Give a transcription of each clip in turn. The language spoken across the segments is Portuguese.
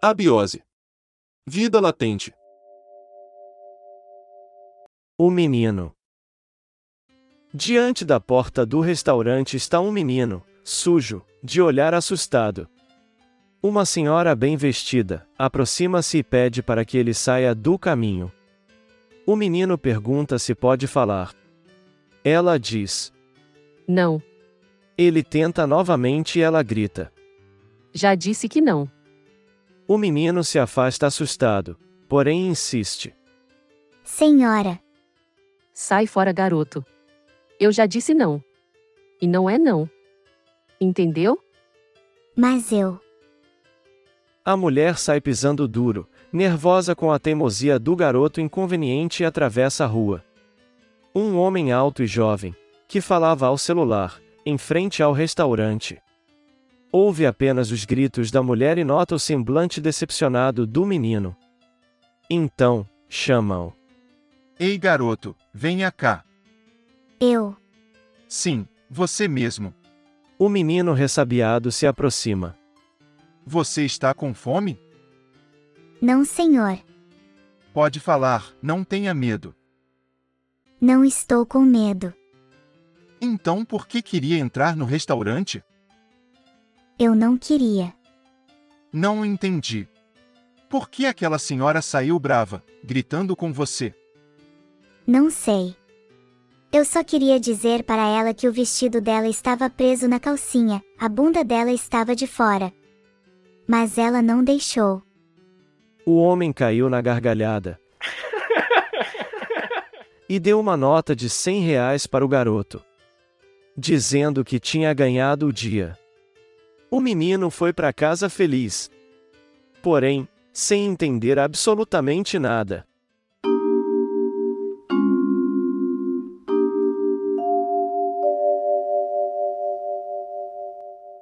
Abiose. Vida latente. O menino. Diante da porta do restaurante está um menino, sujo, de olhar assustado. Uma senhora bem vestida aproxima-se e pede para que ele saia do caminho. O menino pergunta se pode falar. Ela diz: Não. Ele tenta novamente e ela grita. Já disse que não. O menino se afasta assustado, porém insiste. Senhora, Sai fora, garoto. Eu já disse não. E não é não. Entendeu? mas eu. A mulher sai pisando duro, nervosa com a teimosia do garoto inconveniente e atravessa a rua. Um homem alto e jovem, que falava ao celular, em frente ao restaurante. Ouve apenas os gritos da mulher e nota o semblante decepcionado do menino. Então, chamam. Ei, garoto, venha cá. Eu. Sim, você mesmo. O menino ressabiado se aproxima. Você está com fome? Não, senhor. Pode falar, não tenha medo. Não estou com medo. Então por que queria entrar no restaurante? Eu não queria. Não entendi. Por que aquela senhora saiu brava, gritando com você? Não sei. Eu só queria dizer para ela que o vestido dela estava preso na calcinha, a bunda dela estava de fora. Mas ela não deixou. O homem caiu na gargalhada. e deu uma nota de 100 reais para o garoto. Dizendo que tinha ganhado o dia. O menino foi para casa feliz. Porém, sem entender absolutamente nada.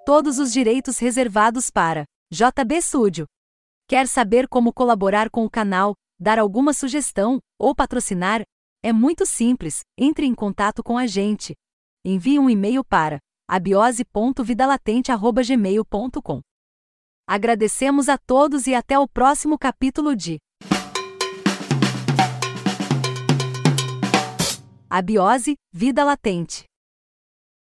Todos os direitos reservados para JB Studio. Quer saber como colaborar com o canal, dar alguma sugestão ou patrocinar? É muito simples. Entre em contato com a gente. Envie um e-mail para abiose.vidalatente@gmail.com. Agradecemos a todos e até o próximo capítulo de Abiose, Vida Latente.